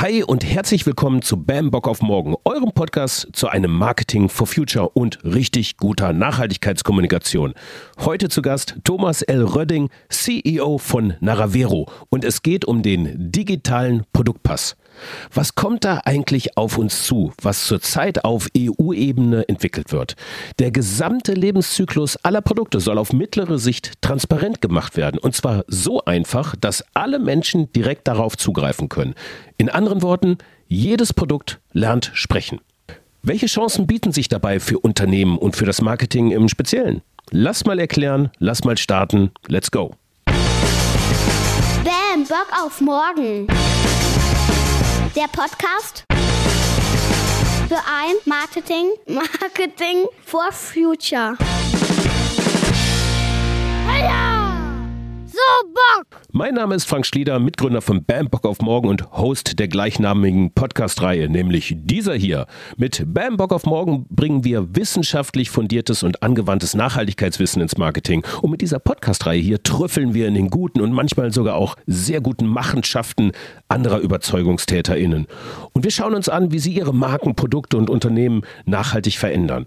Hi und herzlich willkommen zu Bam Bock auf Morgen, eurem Podcast zu einem Marketing for Future und richtig guter Nachhaltigkeitskommunikation. Heute zu Gast Thomas L. Rödding, CEO von Naravero und es geht um den digitalen Produktpass. Was kommt da eigentlich auf uns zu, was zurzeit auf EU-Ebene entwickelt wird? Der gesamte Lebenszyklus aller Produkte soll auf mittlere Sicht transparent gemacht werden. Und zwar so einfach, dass alle Menschen direkt darauf zugreifen können. In anderen Worten, jedes Produkt lernt sprechen. Welche Chancen bieten sich dabei für Unternehmen und für das Marketing im Speziellen? Lass mal erklären, lass mal starten, let's go. Bam, Bock auf morgen der Podcast für ein Marketing, Marketing for Future. so Bock! Mein Name ist Frank Schlieder, Mitgründer von Bam Bock auf Morgen und Host der gleichnamigen Podcast-Reihe, nämlich dieser hier. Mit Bam Bock auf Morgen bringen wir wissenschaftlich fundiertes und angewandtes Nachhaltigkeitswissen ins Marketing. Und mit dieser Podcast-Reihe hier trüffeln wir in den guten und manchmal sogar auch sehr guten Machenschaften anderer UberzeugungstäterInnen. Und wir schauen uns an, wie sie ihre Marken, Produkte und Unternehmen nachhaltig verändern.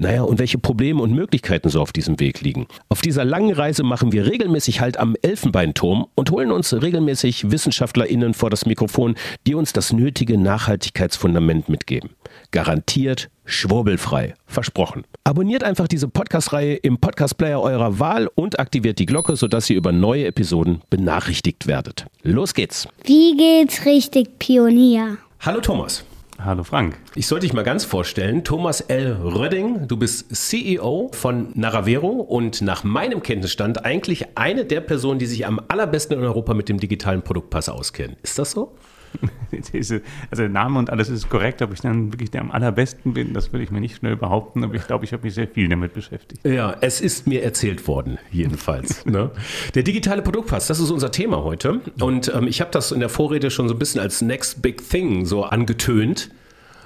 Naja, und welche Probleme und Möglichkeiten so auf diesem Weg liegen. Auf dieser langen Reise machen wir regelmäßig Halt am Elfenbeinturm und holen uns regelmäßig WissenschaftlerInnen vor das Mikrofon, die uns das nötige Nachhaltigkeitsfundament mitgeben. Garantiert schwurbelfrei. Versprochen. Abonniert einfach diese Podcast-Reihe im Podcast-Player eurer Wahl und aktiviert die Glocke, sodass ihr über neue Episoden benachrichtigt werdet. Los geht's. Wie geht's richtig, Pionier? Hallo Thomas. Hallo Frank. Ich sollte dich mal ganz vorstellen. Thomas L. Rödding, du bist CEO von Naravero und nach meinem Kenntnisstand eigentlich eine der Personen, die sich am allerbesten in Europa mit dem digitalen Produktpass auskennen. Ist das so? also der Name und alles ist korrekt, ob ich dann wirklich der am allerbesten bin, das würde ich mir nicht schnell behaupten, aber ich glaube, ich habe mich sehr viel damit beschäftigt. Ja, es ist mir erzählt worden, jedenfalls. ne? Der digitale Produktpass, das ist unser Thema heute. Und ähm, ich habe das in der Vorrede schon so ein bisschen als Next Big Thing so angetönt.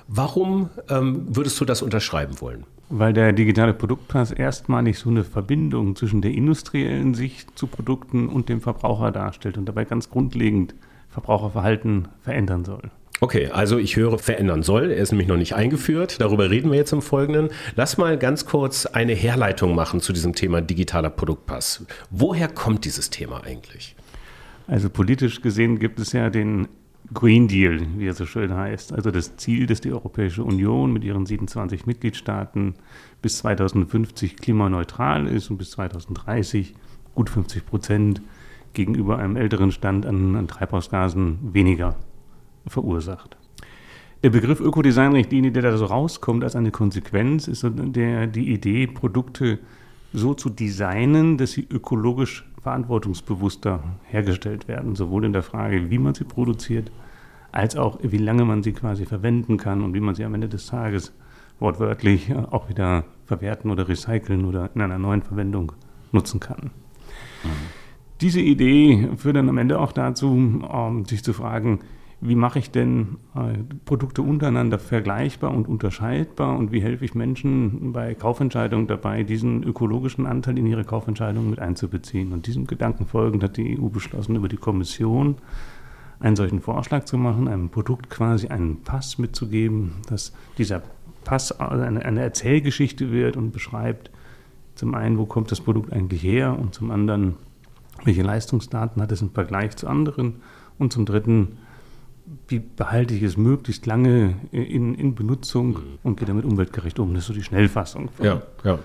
Warum ähm, würdest du das unterschreiben wollen? Weil der digitale Produktpass erstmalig so eine Verbindung zwischen der industriellen Sicht zu Produkten und dem Verbraucher darstellt und dabei ganz grundlegend Verbraucherverhalten verändern soll. Okay, also ich höre verändern soll. Er ist nämlich noch nicht eingeführt. Darüber reden wir jetzt im Folgenden. Lass mal ganz kurz eine Herleitung machen zu diesem Thema digitaler Produktpass. Woher kommt dieses Thema eigentlich? Also politisch gesehen gibt es ja den Green Deal, wie er so schön heißt. Also das Ziel, dass die Europäische Union mit ihren 27 Mitgliedstaaten bis 2050 klimaneutral ist und bis 2030 gut 50 Prozent gegenüber einem älteren Stand an, an Treibhausgasen weniger verursacht. Der Begriff Ökodesign-Richtlinie, der da so rauskommt als eine Konsequenz, ist der, die Idee, Produkte so zu designen, dass sie ökologisch verantwortungsbewusster hergestellt werden, sowohl in der Frage, wie man sie produziert, als auch wie lange man sie quasi verwenden kann und wie man sie am Ende des Tages wortwörtlich auch wieder verwerten oder recyceln oder in einer neuen Verwendung nutzen kann. Mhm. Diese Idee führt dann am Ende auch dazu, ähm, sich zu fragen, wie mache ich denn äh, Produkte untereinander vergleichbar und unterscheidbar und wie helfe ich Menschen bei Kaufentscheidungen dabei, diesen ökologischen Anteil in ihre Kaufentscheidungen mit einzubeziehen. Und diesem Gedanken folgend hat die EU beschlossen, über die Kommission einen solchen Vorschlag zu machen, einem Produkt quasi einen Pass mitzugeben, dass dieser Pass eine, eine Erzählgeschichte wird und beschreibt zum einen, wo kommt das Produkt eigentlich her und zum anderen, welche Leistungsdaten hat es im Vergleich zu anderen und zum dritten, wie behalte ich es möglichst lange in, in Benutzung mhm. und gehe damit umweltgerecht um. Das ist so die Schnellfassung. Ja, ja.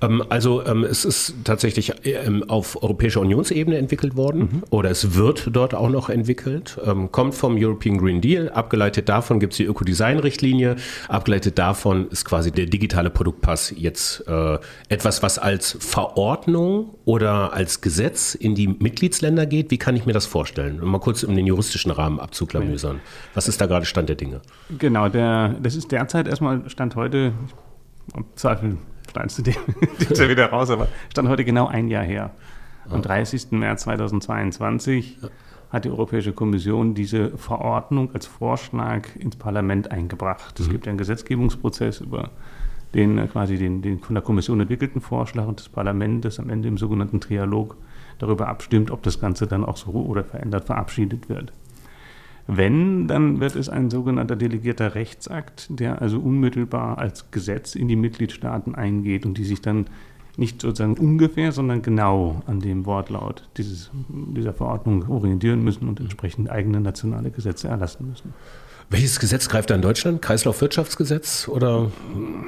Ähm, also ähm, es ist tatsächlich ähm, auf europäischer Unionsebene entwickelt worden mhm. oder es wird dort auch noch entwickelt. Ähm, kommt vom European Green Deal. Abgeleitet davon gibt es die Ökodesign-Richtlinie. Abgeleitet davon ist quasi der digitale Produktpass jetzt äh, etwas, was als Verordnung oder als Gesetz in die Mitgliedsländer geht. Wie kann ich mir das vorstellen? Mal kurz um den juristischen Rahmen abzuklamüsern verunsichern. Was ist da gerade Stand der Dinge? Genau, der, das ist derzeit erstmal Stand heute, im Zweifel schneidest du den ja wieder raus, aber Stand heute genau ein Jahr her. Am 30. März 2022 ja. hat die Europäische Kommission diese Verordnung als Vorschlag ins Parlament eingebracht. Es mhm. gibt einen Gesetzgebungsprozess über den äh, quasi den, den von der Kommission entwickelten Vorschlag und das Parlament, das am Ende im sogenannten Trialog darüber abstimmt, ob das Ganze dann auch so oder verändert verabschiedet wird. Wenn, dann wird es ein sogenannter delegierter Rechtsakt, der also unmittelbar als Gesetz in die Mitgliedstaaten eingeht und die sich dann nicht sozusagen ungefähr, sondern genau an dem Wortlaut dieses, dieser Verordnung orientieren müssen und entsprechend eigene nationale Gesetze erlassen müssen. Welches Gesetz greift da in Deutschland? Kreislaufwirtschaftsgesetz oder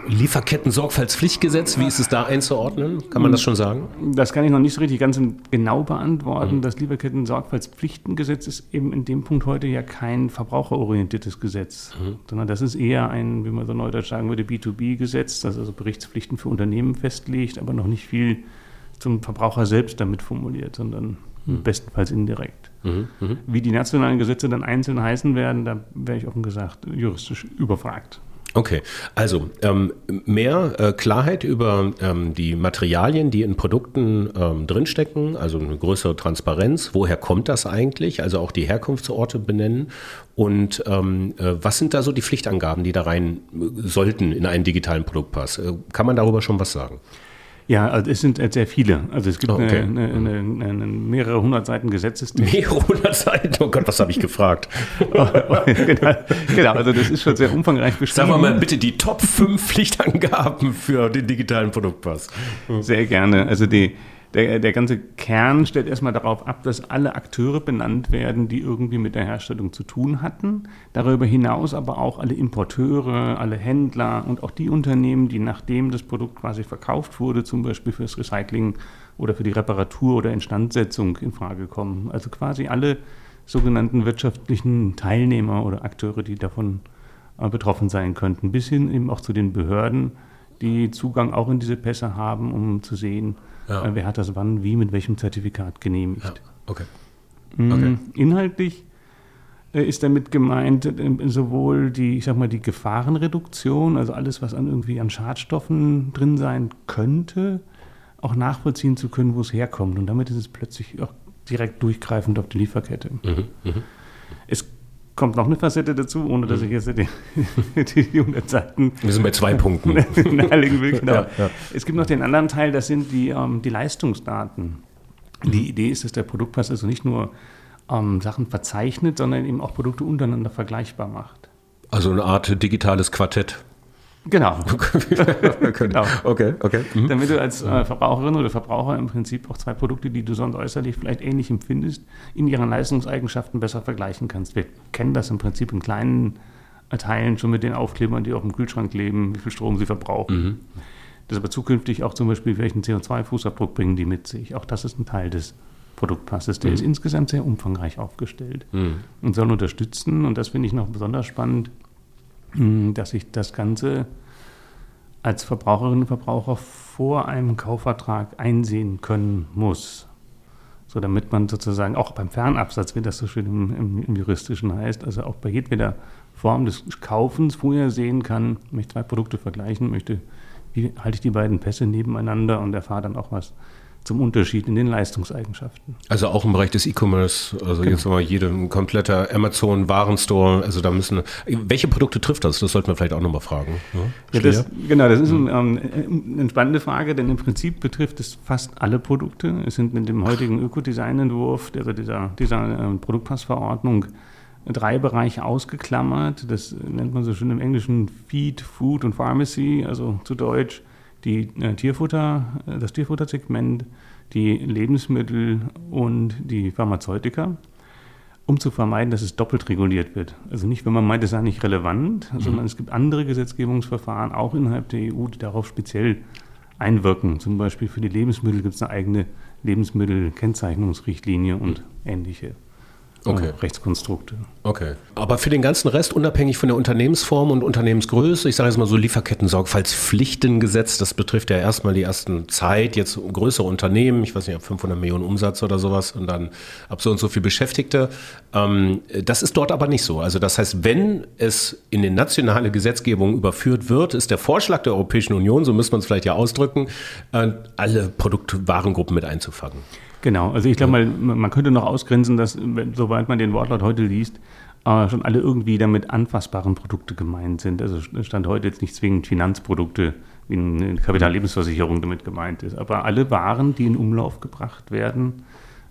Lieferketten-Sorgfaltspflichtgesetz? Wie ist es da einzuordnen? Kann man das schon sagen? Das kann ich noch nicht so richtig ganz genau beantworten. Mhm. Das Lieferketten-Sorgfaltspflichtengesetz ist eben in dem Punkt heute ja kein verbraucherorientiertes Gesetz, mhm. sondern das ist eher ein, wie man so neudeutsch sagen würde, B2B-Gesetz, das also Berichtspflichten für Unternehmen festlegt, aber noch nicht viel zum Verbraucher selbst damit formuliert, sondern mhm. bestenfalls indirekt. Mhm, mh. Wie die nationalen Gesetze dann einzeln heißen werden, da wäre ich offen gesagt juristisch überfragt. Okay, also ähm, mehr äh, Klarheit über ähm, die Materialien, die in Produkten ähm, drinstecken, also eine größere Transparenz. Woher kommt das eigentlich? Also auch die Herkunftsorte benennen. Und ähm, äh, was sind da so die Pflichtangaben, die da rein äh, sollten in einen digitalen Produktpass? Äh, kann man darüber schon was sagen? Ja, also es sind sehr viele. Also es gibt oh, okay. eine, eine, eine, eine, mehrere hundert Seiten Gesetzestext. Mehrere hundert Seiten? Oh Gott, was habe ich gefragt? genau, genau, also das ist schon sehr umfangreich beschrieben. Sagen wir mal bitte die Top 5 Pflichtangaben für den digitalen Produktpass. Sehr gerne. Also die, der, der ganze Kern stellt erstmal darauf ab, dass alle Akteure benannt werden, die irgendwie mit der Herstellung zu tun hatten. Darüber hinaus aber auch alle Importeure, alle Händler und auch die Unternehmen, die nachdem das Produkt quasi verkauft wurde, zum Beispiel fürs Recycling oder für die Reparatur oder Instandsetzung in Frage kommen. Also quasi alle sogenannten wirtschaftlichen Teilnehmer oder Akteure, die davon äh, betroffen sein könnten, bis hin eben auch zu den Behörden, die Zugang auch in diese Pässe haben, um zu sehen, ja. Äh, wer hat das wann, wie, mit welchem Zertifikat genehmigt. Ja. Okay. Mm, okay. Inhaltlich äh, ist damit gemeint äh, sowohl die, ich sag mal, die Gefahrenreduktion, also alles, was an irgendwie an Schadstoffen drin sein könnte, auch nachvollziehen zu können, wo es herkommt. Und damit ist es plötzlich auch direkt durchgreifend auf die Lieferkette. Mhm, mh. Kommt noch eine Facette dazu, ohne dass mhm. ich jetzt die, die 100 Seiten. Wir sind bei zwei Punkten. nahelegen will. Genau. Ja, ja. Es gibt noch den anderen Teil, das sind die, ähm, die Leistungsdaten. Die mhm. Idee ist, dass der Produktpass also nicht nur ähm, Sachen verzeichnet, sondern eben auch Produkte untereinander vergleichbar macht. Also eine Art digitales Quartett. Genau. genau. Okay, okay. Mhm. Damit du als äh, Verbraucherin oder Verbraucher im Prinzip auch zwei Produkte, die du sonst äußerlich vielleicht ähnlich empfindest, in ihren Leistungseigenschaften besser vergleichen kannst. Wir kennen das im Prinzip in kleinen Teilen schon mit den Aufklebern, die auf dem Kühlschrank leben, wie viel Strom sie verbrauchen. Mhm. Das aber zukünftig auch zum Beispiel, welchen CO2-Fußabdruck bringen die mit sich. Auch das ist ein Teil des Produktpasses. Der mhm. ist insgesamt sehr umfangreich aufgestellt mhm. und soll unterstützen, und das finde ich noch besonders spannend, dass ich das Ganze als Verbraucherinnen und Verbraucher vor einem Kaufvertrag einsehen können muss. So damit man sozusagen auch beim Fernabsatz, wie das so schön im, im, im Juristischen heißt, also auch bei jedweder Form des Kaufens vorher sehen kann, möchte zwei Produkte vergleichen, möchte, wie halte ich die beiden Pässe nebeneinander und erfahre dann auch was zum Unterschied in den Leistungseigenschaften. Also auch im Bereich des E-Commerce, also genau. jetzt mal jede ein kompletter Amazon Warenstore, also da müssen welche Produkte trifft das? Das sollten wir vielleicht auch nochmal fragen. Ja, das, genau, das ist ein, ähm, eine spannende Frage, denn im Prinzip betrifft es fast alle Produkte. Es sind mit dem heutigen Ökodesign-Entwurf, also dieser, dieser äh, Produktpassverordnung, drei Bereiche ausgeklammert. Das nennt man so schön im Englischen Feed, Food und Pharmacy, also zu Deutsch die äh, Tierfutter, äh, das Tierfuttersegment, die Lebensmittel und die Pharmazeutika, um zu vermeiden, dass es doppelt reguliert wird. Also nicht, wenn man meint, es sei nicht relevant, mhm. sondern es gibt andere Gesetzgebungsverfahren, auch innerhalb der EU, die darauf speziell einwirken. Zum Beispiel für die Lebensmittel gibt es eine eigene Lebensmittelkennzeichnungsrichtlinie und mhm. ähnliche okay. Rechtskonstrukte. Okay. Aber für den ganzen Rest, unabhängig von der Unternehmensform und Unternehmensgröße, ich sage jetzt mal so Lieferketten-Sorgfaltspflichtengesetz, das betrifft ja erstmal die ersten Zeit, jetzt größere Unternehmen, ich weiß nicht, ab 500 Millionen Umsatz oder sowas und dann ab so und so viel Beschäftigte. Ähm, das ist dort aber nicht so. Also das heißt, wenn es in die nationale Gesetzgebung überführt wird, ist der Vorschlag der Europäischen Union, so müsste man es vielleicht ja ausdrücken, äh, alle Produktwarengruppen mit einzufangen. Genau, also ich glaube mal, man könnte noch ausgrenzen, dass, soweit man den Wortlaut heute liest, äh, schon alle irgendwie damit anfassbaren Produkte gemeint sind. Also stand heute jetzt nicht zwingend Finanzprodukte wie eine Kapitallebensversicherung damit gemeint ist. Aber alle Waren, die in Umlauf gebracht werden,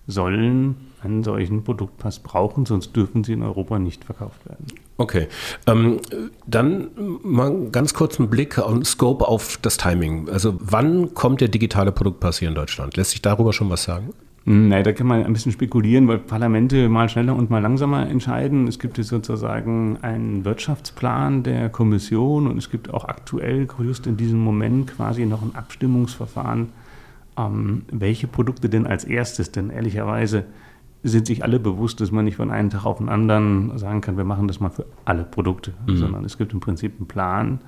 sollen einen solchen Produktpass brauchen, sonst dürfen sie in Europa nicht verkauft werden. Okay, ähm, dann mal ganz kurz einen Blick und Scope auf das Timing. Also wann kommt der digitale Produktpass hier in Deutschland? Lässt sich darüber schon was sagen? Nein, da kann man ein bisschen spekulieren, weil Parlamente mal schneller und mal langsamer entscheiden. Es gibt jetzt sozusagen einen Wirtschaftsplan der Kommission und es gibt auch aktuell, just in diesem Moment, quasi noch ein Abstimmungsverfahren, ähm, welche Produkte denn als erstes, denn ehrlicherweise sind sich alle bewusst, dass man nicht von einem Tag auf den anderen sagen kann, wir machen das mal für alle Produkte, mhm. sondern es gibt im Prinzip einen Plan,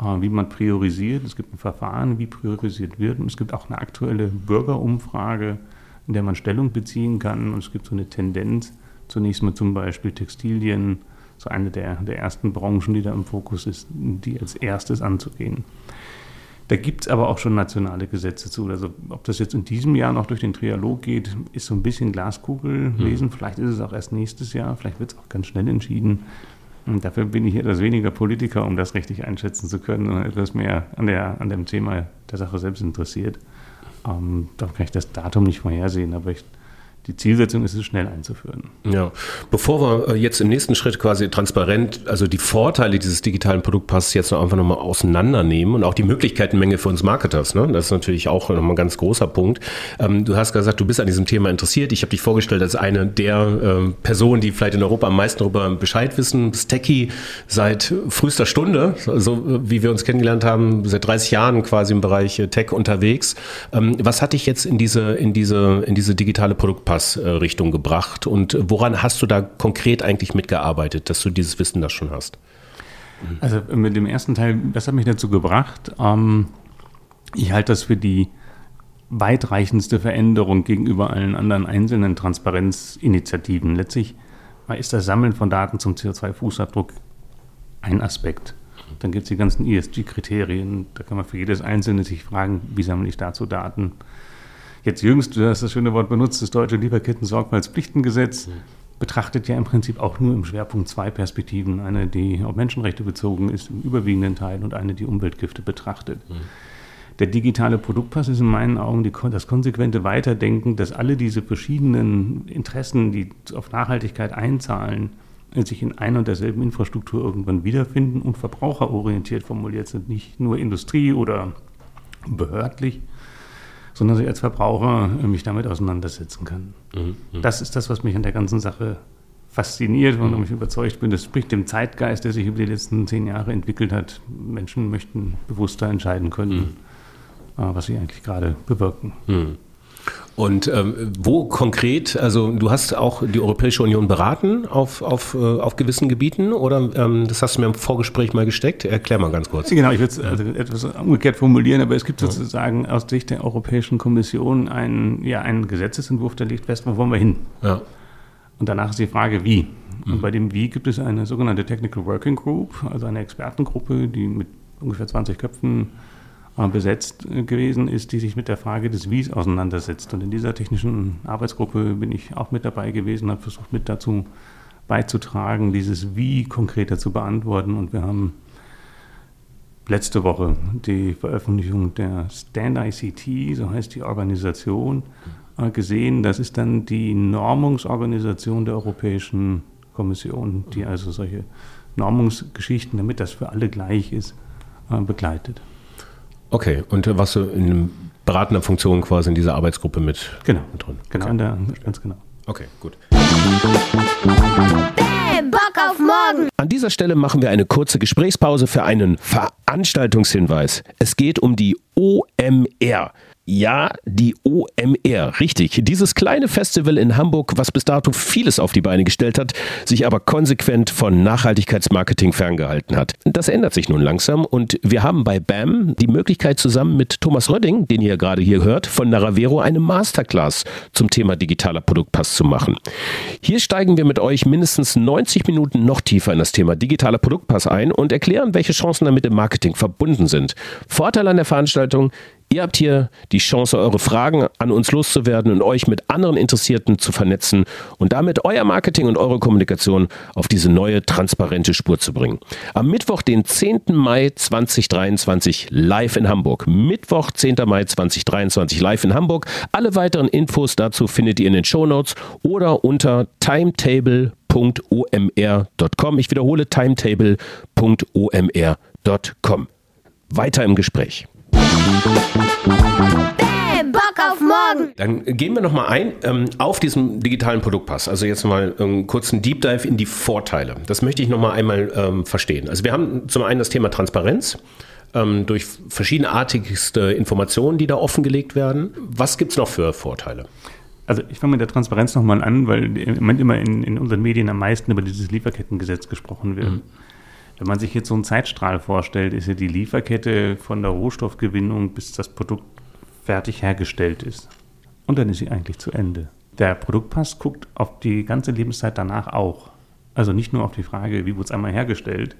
äh, wie man priorisiert. Es gibt ein Verfahren, wie priorisiert wird und es gibt auch eine aktuelle Bürgerumfrage, in der man Stellung beziehen kann. Und es gibt so eine Tendenz, zunächst mal zum Beispiel Textilien, so eine der, der ersten Branchen, die da im Fokus ist, die als erstes anzugehen. Da gibt es aber auch schon nationale Gesetze zu. Also ob das jetzt in diesem Jahr noch durch den Trialog geht, ist so ein bisschen Glaskugel lesen. Hm. Vielleicht ist es auch erst nächstes Jahr, vielleicht wird es auch ganz schnell entschieden. Und dafür bin ich etwas weniger Politiker, um das richtig einschätzen zu können, sondern etwas mehr an, der, an dem Thema der Sache selbst interessiert. Ähm, da kann ich das Datum nicht vorhersehen, aber ich die Zielsetzung ist es, schnell einzuführen. Ja, bevor wir äh, jetzt im nächsten Schritt quasi transparent, also die Vorteile dieses digitalen Produktpasses jetzt noch einfach nochmal auseinandernehmen und auch die Möglichkeitenmenge für uns Marketers, ne? das ist natürlich auch nochmal ein ganz großer Punkt. Ähm, du hast gesagt, du bist an diesem Thema interessiert. Ich habe dich vorgestellt als eine der äh, Personen, die vielleicht in Europa am meisten darüber Bescheid wissen. Techie seit frühester Stunde, so wie wir uns kennengelernt haben, seit 30 Jahren quasi im Bereich äh, Tech unterwegs. Ähm, was hat dich jetzt in diese, in diese, in diese digitale Produktpass Richtung gebracht. Und woran hast du da konkret eigentlich mitgearbeitet, dass du dieses Wissen da schon hast? Also mit dem ersten Teil, das hat mich dazu gebracht. Ähm, ich halte das für die weitreichendste Veränderung gegenüber allen anderen einzelnen Transparenzinitiativen. Letztlich ist das Sammeln von Daten zum CO2-Fußabdruck ein Aspekt. Dann gibt es die ganzen ESG-Kriterien. Da kann man für jedes Einzelne sich fragen, wie sammle ich dazu Daten? Jetzt jüngst, du hast das schöne Wort benutzt, das deutsche Lieferketten-Sorgfaltspflichtengesetz mhm. betrachtet ja im Prinzip auch nur im Schwerpunkt zwei Perspektiven. Eine, die auf Menschenrechte bezogen ist, im überwiegenden Teil, und eine, die Umweltgifte betrachtet. Mhm. Der digitale Produktpass ist in meinen Augen die, das konsequente Weiterdenken, dass alle diese verschiedenen Interessen, die auf Nachhaltigkeit einzahlen, sich in einer und derselben Infrastruktur irgendwann wiederfinden und verbraucherorientiert formuliert sind, nicht nur Industrie oder behördlich, sondern dass ich als Verbraucher mich damit auseinandersetzen kann. Mhm, mhm. Das ist das, was mich an der ganzen Sache fasziniert und mhm. ich überzeugt bin, das spricht dem Zeitgeist, der sich über die letzten zehn Jahre entwickelt hat. Menschen möchten bewusster entscheiden können, mhm. Äh, was sie eigentlich gerade bewirken. Mhm. Und ähm, wo konkret, also du hast auch die Europäische Union beraten auf, auf, äh, auf gewissen Gebieten oder ähm, das hast du mir im Vorgespräch mal gesteckt? Erklär mal ganz kurz. Genau, ich würde es also etwas umgekehrt formulieren, aber es gibt sozusagen aus Sicht der Europäischen Kommission einen, ja, einen Gesetzesentwurf, der liegt fest, wo wollen wir hin? Ja. Und danach ist die Frage, wie. Und mhm. bei dem Wie gibt es eine sogenannte Technical Working Group, also eine Expertengruppe, die mit ungefähr 20 Köpfen besetzt äh, gewesen ist, die sich mit der Frage des Wies auseinandersetzt. Und in dieser technischen Arbeitsgruppe bin ich auch mit dabei gewesen, habe versucht mit dazu beizutragen, dieses Wie konkreter zu beantworten. Und wir haben letzte Woche die Veröffentlichung der Stand ICT, so heißt die Organisation, äh, gesehen. Das ist dann die Normungsorganisation der Europäischen Kommission, die also solche Normungsgeschichten, damit das für alle gleich ist, begleitet. Okay, und was du in beratender Funktion quasi in dieser Arbeitsgruppe mit, genau. mit drin? Genau, okay. der, ganz genau. Okay, gut. Bam, Bock auf morgen! An dieser Stelle machen wir eine kurze Gesprächspause für einen Veranstaltungshinweis. Es geht um die OMR. Ja, die OMR, richtig. Dieses kleine Festival in Hamburg, was bis dato vieles auf die Beine gestellt hat, sich aber konsequent von Nachhaltigkeitsmarketing ferngehalten hat. Das ändert sich nun langsam und wir haben bei BAM die Möglichkeit zusammen mit Thomas Rödding, den ihr gerade hier hört, von Naravero eine Masterclass zum Thema digitaler Produktpass zu machen. Hier steigen wir mit euch mindestens 90 Minuten noch tiefer in das Thema digitaler Produktpass ein und erklären, welche Chancen damit im Marketing verbunden sind. Vorteil an der Veranstaltung, Ihr habt hier die Chance, eure Fragen an uns loszuwerden und euch mit anderen Interessierten zu vernetzen und damit euer Marketing und eure Kommunikation auf diese neue transparente Spur zu bringen. Am Mittwoch, den 10. Mai 2023, live in Hamburg. Mittwoch, 10. Mai 2023, live in Hamburg. Alle weiteren Infos dazu findet ihr in den Show Notes oder unter timetable.omr.com. Ich wiederhole timetable.omr.com. Weiter im Gespräch. Dann gehen wir nochmal ein ähm, auf diesen digitalen Produktpass. Also jetzt mal einen kurzen Deep Dive in die Vorteile. Das möchte ich nochmal einmal ähm, verstehen. Also wir haben zum einen das Thema Transparenz ähm, durch verschiedenartigste Informationen, die da offengelegt werden. Was gibt es noch für Vorteile? Also ich fange mit der Transparenz nochmal an, weil im Moment immer in, in, unseren Medien am meisten über dieses Lieferkettengesetz gesprochen wird. Mhm. Wenn man sich jetzt so einen Zeitstrahl vorstellt, ist ja die Lieferkette von der Rohstoffgewinnung bis das Produkt fertig hergestellt ist. Und dann ist sie eigentlich zu Ende. Der Produktpass guckt auf die ganze Lebenszeit danach auch. Also nicht nur auf die Frage, wie wurde es einmal hergestellt,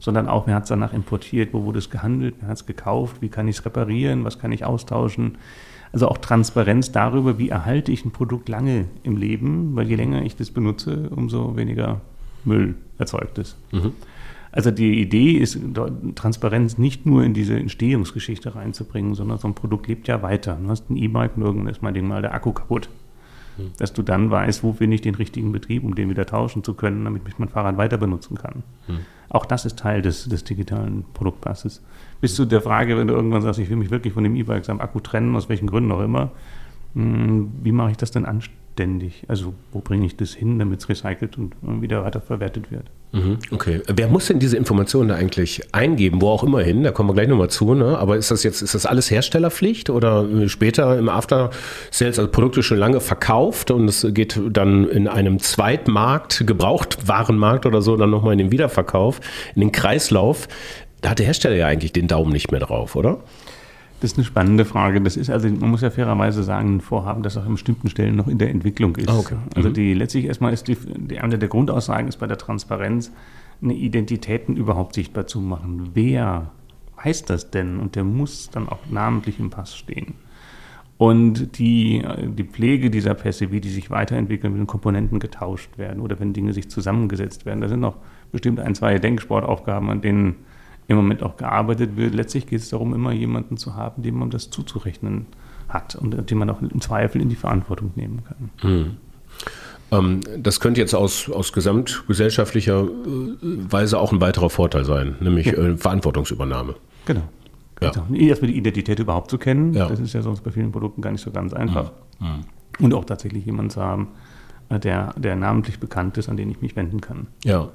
sondern auch, wer hat es danach importiert, wo wurde es gehandelt, wer hat es gekauft, wie kann ich es reparieren, was kann ich austauschen. Also auch Transparenz darüber, wie erhalte ich ein Produkt lange im Leben, weil je länger ich das benutze, umso weniger Müll erzeugt es. Mhm. Also die Idee ist, Transparenz nicht nur in diese Entstehungsgeschichte reinzubringen, sondern so ein Produkt lebt ja weiter. Du hast ein E-Bike und irgendwann ist mal mal der Akku kaputt. Hm. Dass du dann weißt, wo finde ich den richtigen Betrieb, um den wieder tauschen zu können, damit ich mein Fahrrad weiter benutzen kann. Hm. Auch das ist Teil des, des digitalen Produktpasses. Bis zu der Frage, wenn du irgendwann sagst, ich will mich wirklich von dem E-Bike am Akku trennen, aus welchen Gründen auch immer, hm, wie mache ich das denn anständig? Also wo bringe ich das hin, damit es recycelt und wieder weiterverwertet wird? Mhm, okay. Wer muss denn diese Informationen da eigentlich eingeben, wo auch immer hin? Da kommen wir gleich nochmal zu. Ne? Aber ist das jetzt, ist das alles Herstellerpflicht oder später im After Sales, also Produkte schon lange verkauft und es geht dann in einem Zweitmarkt, Gebrauchtwarenmarkt oder so, dann nochmal in den Wiederverkauf, in den Kreislauf? Da hat der Hersteller ja eigentlich den Daumen nicht mehr drauf, oder? Das ist eine spannende Frage. Das ist also, man muss ja fairerweise sagen, ein Vorhaben, das auch an bestimmten Stellen noch in der Entwicklung ist. Okay. Also mhm. die letztlich erstmal ist die, die, eine der Grundaussagen ist bei der Transparenz, eine Identitäten überhaupt sichtbar zu machen. Wer heißt das denn? Und der muss dann auch namentlich im Pass stehen. Und die, die Pflege dieser Pässe, wie die sich weiterentwickeln, wenn Komponenten getauscht werden oder wenn Dinge sich zusammengesetzt werden, da sind noch bestimmt ein, zwei Denksportaufgaben, an denen im Moment auch gearbeitet wird. Letztlich geht es darum, immer jemanden zu haben, dem man das zuzurechnen hat und den man auch im Zweifel in die Verantwortung nehmen kann. Hm. Ähm, das könnte jetzt aus, aus gesamtgesellschaftlicher äh, Weise auch ein weiterer Vorteil sein, nämlich ja. äh, Verantwortungsübernahme. Genau. Ja. Also, erstmal die Identität überhaupt zu kennen, ja. das ist ja sonst bei vielen Produkten gar nicht so ganz einfach. Mhm. Und auch tatsächlich jemanden zu haben, der, der namentlich bekannt ist, an den ich mich wenden kann. Ja.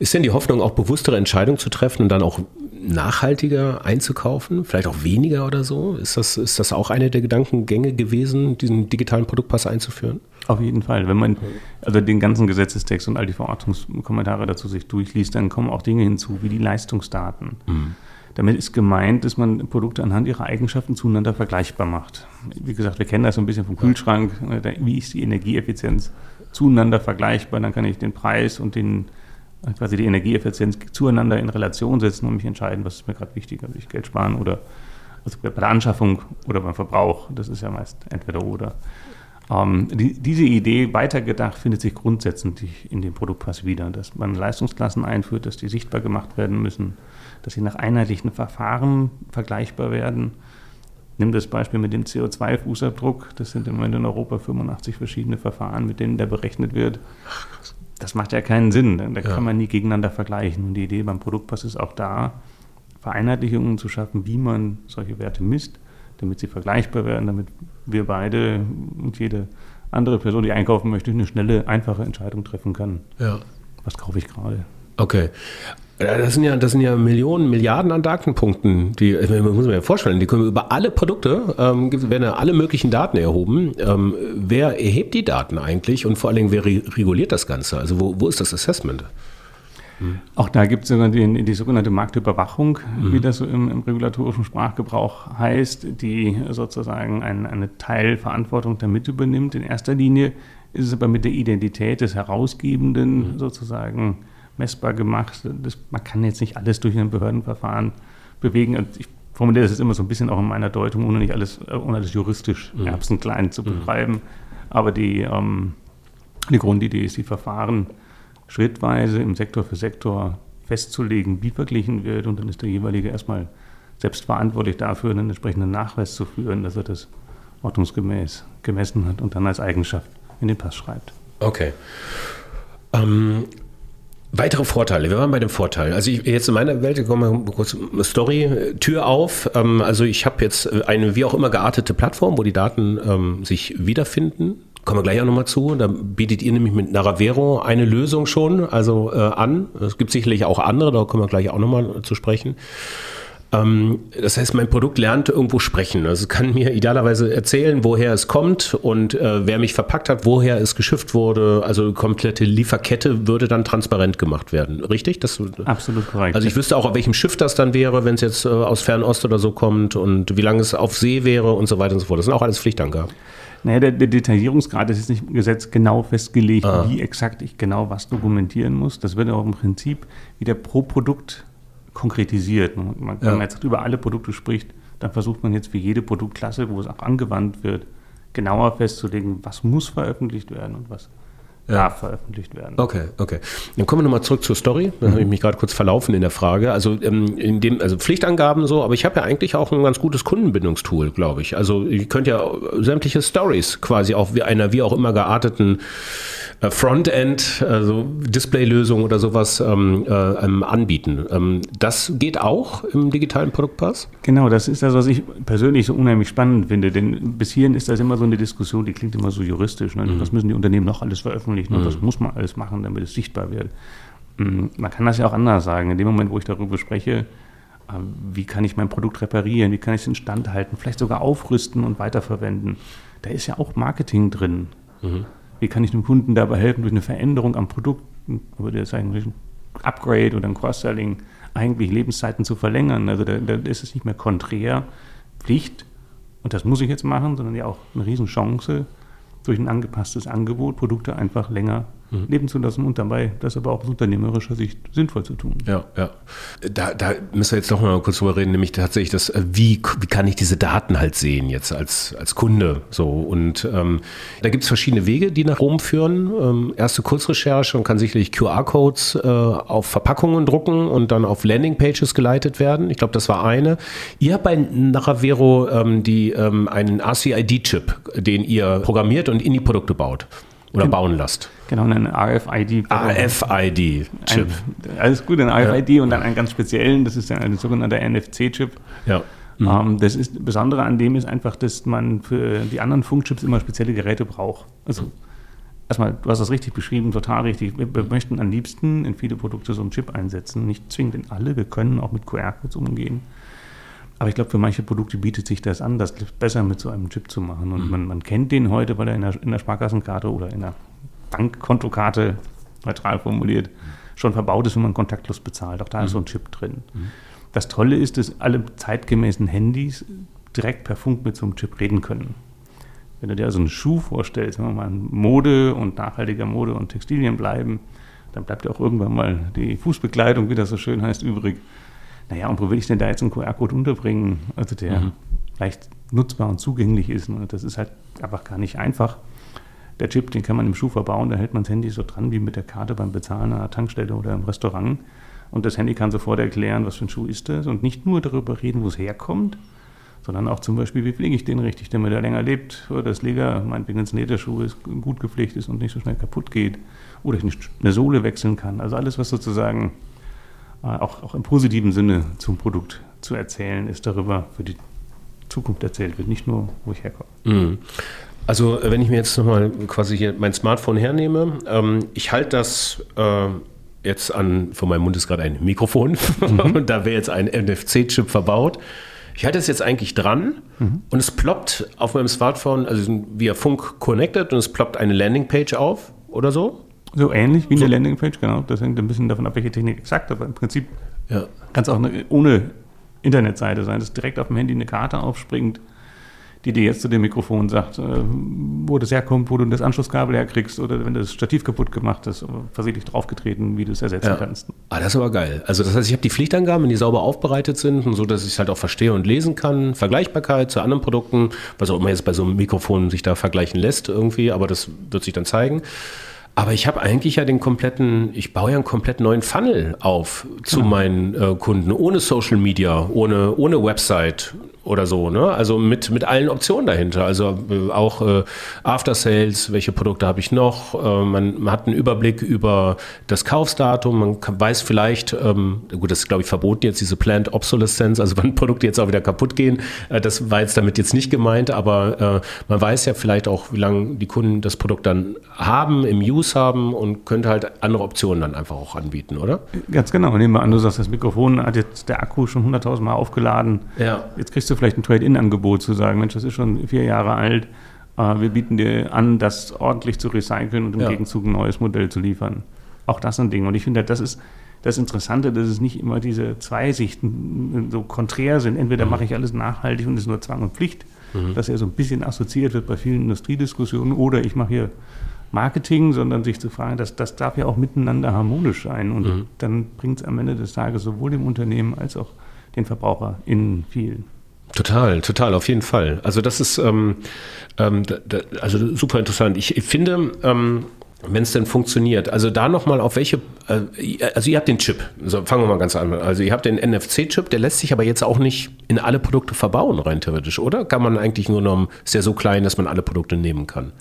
Ist denn die Hoffnung, auch bewusstere Entscheidungen zu treffen und dann auch nachhaltiger einzukaufen? Vielleicht auch weniger oder so? Ist das, ist das auch eine der Gedankengänge gewesen, diesen digitalen Produktpass einzuführen? Auf jeden Fall. Wenn man also den ganzen Gesetzestext und all die Verordnungskommentare dazu sich durchliest, dann kommen auch Dinge hinzu, wie die Leistungsdaten. Mhm. Damit ist gemeint, dass man Produkte anhand ihrer Eigenschaften zueinander vergleichbar macht. Wie gesagt, wir kennen das so ein bisschen vom Kühlschrank. Wie ist die Energieeffizienz zueinander vergleichbar? Dann kann ich den Preis und den, quasi die Energieeffizienz zueinander in Relation setzen und mich entscheiden, was ist mir gerade wichtiger, will ich Geld sparen oder also bei der Anschaffung oder beim Verbrauch. Das ist ja meist entweder oder. Ähm, die, diese Idee, weitergedacht, findet sich grundsätzlich in dem Produktpass wieder, dass man Leistungsklassen einführt, dass die sichtbar gemacht werden müssen dass sie nach einheitlichen Verfahren vergleichbar werden. Nimm das Beispiel mit dem CO2-Fußabdruck. Das sind im Moment in Europa 85 verschiedene Verfahren, mit denen der berechnet wird. Das macht ja keinen Sinn. Da ja. kann man nie gegeneinander vergleichen. Und die Idee beim Produktpass ist auch da, Vereinheitlichungen zu schaffen, wie man solche Werte misst, damit sie vergleichbar werden, damit wir beide und jede andere Person, die einkaufen möchte, eine schnelle, einfache Entscheidung treffen kann. Ja. Was kaufe ich gerade? Okay. Das sind ja, das sind ja Millionen, Milliarden an Datenpunkten, die muss man ja vorstellen, die können über alle Produkte, ähm, werden ja alle möglichen Daten erhoben. Ähm, wer erhebt die Daten eigentlich und vor allen Dingen, wer reguliert das Ganze? Also wo, wo ist das Assessment? Hm. Auch da gibt es die, die, sogenannte Marktüberwachung, mhm. wie das so im, im, regulatorischen Sprachgebrauch heißt, die sozusagen ein, eine Teilverantwortung damit übernimmt. In erster Linie ist es aber mit der Identität des Herausgebenden mhm. sozusagen messbar gemacht. Das, man kann jetzt nicht alles durch ein Behördenverfahren bewegen. Und ich formuliere das jetzt immer so ein bisschen auch in meiner Deutung, ohne nicht alles, äh, ohne alles juristisch mhm. erbsenklein zu mhm. betreiben. Mhm. Aber die, ähm, die Grundidee ist, die Verfahren schrittweise im Sektor für Sektor festzulegen, wie verglichen wird. Und dann ist der jeweilige erstmal selbst verantwortlich dafür, einen entsprechenden Nachweis zu führen, dass er das ordnungsgemäß gemessen hat und dann als Eigenschaft in den Pass schreibt. Okay. Ähm, weitere Vorteile. Wir waren bei dem Vorteil. Also ich, jetzt in meiner Welt, kommen wir kurz Story, Tür auf. Ähm, also ich habe jetzt eine wie auch immer geartete Plattform, wo die Daten ähm, sich wiederfinden. Kommen wir gleich auch nochmal zu. Da bietet ihr nämlich mit Naravero eine Lösung schon also äh, an. Es gibt sicherlich auch andere, da kommen wir gleich auch nochmal zu sprechen. Ähm, das heißt, mein Produkt lernt irgendwo sprechen. Also es kann mir idealerweise erzählen, woher es kommt und äh, wer mich verpackt hat, woher es geschifft wurde. Also die komplette Lieferkette würde dann transparent gemacht werden. Richtig? Das, Absolut korrekt. Also ich wüsste auch, auf welchem Schiff das dann wäre, wenn es jetzt äh, aus Fernost oder so kommt und wie lange es auf See wäre und so weiter und so fort. Das sind auch alles Pflichtangaben. Naja, der, der Detaillierungsgrad ist nicht im Gesetz genau festgelegt, ah. wie exakt ich genau was dokumentieren muss. Das wird auch im Prinzip wieder pro Produkt konkretisiert. Man, wenn ja. man jetzt über alle Produkte spricht, dann versucht man jetzt für jede Produktklasse, wo es auch angewandt wird, genauer festzulegen, was muss veröffentlicht werden und was ja. veröffentlicht werden. Okay, okay. Dann kommen wir nochmal zurück zur Story. Da mhm. habe ich mich gerade kurz verlaufen in der Frage. Also ähm, in dem, also Pflichtangaben so, aber ich habe ja eigentlich auch ein ganz gutes Kundenbindungstool, glaube ich. Also ihr könnt ja sämtliche Stories quasi auf einer wie auch immer gearteten äh, Frontend, also Displaylösung oder sowas ähm, äh, ähm, anbieten. Ähm, das geht auch im digitalen Produktpass? Genau, das ist das, was ich persönlich so unheimlich spannend finde. Denn bis hierhin ist das immer so eine Diskussion, die klingt immer so juristisch. Ne? Mhm. Was müssen die Unternehmen noch alles veröffentlichen mhm. und was muss man alles machen, damit es sichtbar wird? Mhm. Man kann das ja auch anders sagen. In dem Moment, wo ich darüber spreche, äh, wie kann ich mein Produkt reparieren, wie kann ich es instand halten, vielleicht sogar aufrüsten und weiterverwenden, da ist ja auch Marketing drin. Mhm wie kann ich dem Kunden dabei helfen, durch eine Veränderung am Produkt, der ist eigentlich ein Upgrade oder ein Cross-Selling, eigentlich Lebenszeiten zu verlängern. Also da, da ist es nicht mehr konträr, Pflicht, und das muss ich jetzt machen, sondern ja auch eine Riesenchance, durch ein angepasstes Angebot Produkte einfach länger mhm. leben zu lassen und dabei das aber auch aus unternehmerischer Sicht sinnvoll zu tun. Ja, ja. Da, da müssen wir jetzt noch mal kurz drüber reden, nämlich tatsächlich das, äh, wie, wie kann ich diese Daten halt sehen jetzt als, als Kunde so und ähm, da gibt es verschiedene Wege, die nach Rom führen. Ähm, erste Kurzrecherche und kann sicherlich QR-Codes äh, auf Verpackungen drucken und dann auf Landingpages geleitet werden. Ich glaube, das war eine. Ihr habt bei Naravero ähm, die, ähm, einen RCID-Chip, den ihr programmiert und in die Produkte baut oder bauen lasst. Genau, einen RFID. RFID-Chip. Alles gut, ein RFID ja. und dann einen ganz speziellen, das ist ein sogenannter NFC-Chip. Ja. Mhm. Ähm, das ist, das Besondere an dem ist einfach, dass man für die anderen Funkchips immer spezielle Geräte braucht. Also erstmal, du hast das richtig beschrieben, total richtig. Wir, wir, möchten am liebsten in viele Produkte so einen Chip einsetzen, nicht zwingend in alle. Wir können auch mit QR-Codes umgehen. Aber ich glaube, für manche Produkte bietet sich das an, das besser mit so einem Chip zu machen. Und mhm. man, man, kennt den heute, weil er in der, in der Sparkassenkarte oder in der Bankkontokarte, neutral formuliert, schon verbaut ist, wenn man kontaktlos bezahlt. Auch da mhm. ist so ein Chip drin. Mhm. Das Tolle ist, dass alle zeitgemäßen Handys direkt per Funk mit so einem Chip reden können. Wenn du dir also einen Schuh vorstellst, wenn wir mal Mode und nachhaltiger Mode und Textilien bleiben, dann bleibt ja auch irgendwann mal die Fußbekleidung, wie das so schön heißt, übrig naja, und wo will ich denn da jetzt einen QR-Code unterbringen, also der mhm. leicht nutzbar und zugänglich ist. Und ne? das ist halt einfach gar nicht einfach. Der Chip, den kann man im Schuh verbauen, da hält man das Handy so dran wie mit der Karte beim Bezahlen an der Tankstelle oder im Restaurant. Und das Handy kann sofort erklären, was für ein Schuh ist das und nicht nur darüber reden, wo es herkommt, sondern auch zum Beispiel, wie pflege ich den richtig, damit er länger lebt oder das Leder, meinetwegen ein Lederschuh ist, gut gepflegt ist und nicht so schnell kaputt geht oder ich eine Sohle wechseln kann. Also alles, was sozusagen auch, auch im positiven Sinne zum Produkt zu erzählen ist, darüber für die Zukunft erzählt wird, nicht nur, wo ich herkomme. Mhm. Also wenn ich mir jetzt nochmal quasi hier mein Smartphone hernehme, ähm, ich halte das äh, jetzt an, vor meinem Mund ist gerade ein Mikrofon mhm. und da wäre jetzt ein NFC-Chip verbaut. Ich halte es jetzt eigentlich dran mhm. und es ploppt auf meinem Smartphone, also via Funk connected und es ploppt eine Landingpage auf oder so. So ähnlich wie so. eine Landingpage, genau. Das hängt ein bisschen davon ab, welche Technik exakt, aber im Prinzip ja. kann es auch eine, ohne Internetseite sein, dass direkt auf dem Handy eine Karte aufspringt, die dir jetzt zu dem Mikrofon sagt, äh, wo das herkommt, wo du das Anschlusskabel herkriegst oder wenn das Stativ kaputt gemacht ist, versehentlich draufgetreten, wie du es ersetzen ja. kannst. Ah, das ist aber geil. Also das heißt, ich habe die Pflichtangaben, wenn die sauber aufbereitet sind und so, dass ich es halt auch verstehe und lesen kann. Vergleichbarkeit zu anderen Produkten, was auch immer jetzt bei so einem Mikrofon sich da vergleichen lässt irgendwie, aber das wird sich dann zeigen. Aber ich habe eigentlich ja den kompletten, ich baue ja einen komplett neuen Funnel auf zu genau. meinen äh, Kunden, ohne Social Media, ohne, ohne Website, oder so, ne? Also mit, mit allen Optionen dahinter. Also äh, auch äh, After Sales, welche Produkte habe ich noch? Äh, man, man, hat einen Überblick über das Kaufsdatum, man kann, weiß vielleicht, ähm, gut, das ist glaube ich verboten jetzt, diese Planned Obsolescence, also wenn Produkte jetzt auch wieder kaputt gehen, äh, das war jetzt damit jetzt nicht gemeint, aber äh, man weiß ja vielleicht auch, wie lange die Kunden das Produkt dann haben, im Use haben und könnte halt andere Optionen dann einfach auch anbieten, oder? Ganz genau. Nehmen wir an, du sagst, das Mikrofon hat jetzt der Akku schon 100.000 Mal aufgeladen. Ja. Jetzt kriegst du du vielleicht ein Trade-in-Angebot zu sagen, Mensch, das ist schon vier Jahre alt, äh, wir bieten dir an, das ordentlich zu recyceln und im ja. Gegenzug ein neues Modell zu liefern. Auch das ein Ding. Und ich finde, das ist das Interessante, dass es nicht immer diese zwei Sichten so konträr sind. Entweder mhm. mache ich alles nachhaltig und es ist nur Zwang und Pflicht, mhm. dass ja so ein bisschen assoziiert wird bei vielen Industriediskussionen, oder ich mache hier Marketing, sondern sich zu fragen, dass das darf ja auch miteinander harmonisch sein. Und mhm. dann bringt es am Ende des Tages sowohl dem Unternehmen als auch den VerbraucherInnen viel. Total, total, auf jeden Fall. Also das ist ähm, ähm, da, also super interessant. Ich, ich finde, ähm, wenn es denn funktioniert, also da nochmal auf welche, äh, also ihr habt den Chip, also fangen wir mal ganz an. Also ihr habt den NFC-Chip, der lässt sich aber jetzt auch nicht in alle Produkte verbauen, rein theoretisch, oder? Kann man eigentlich nur noch, ist der so klein, dass man alle Produkte nehmen kann?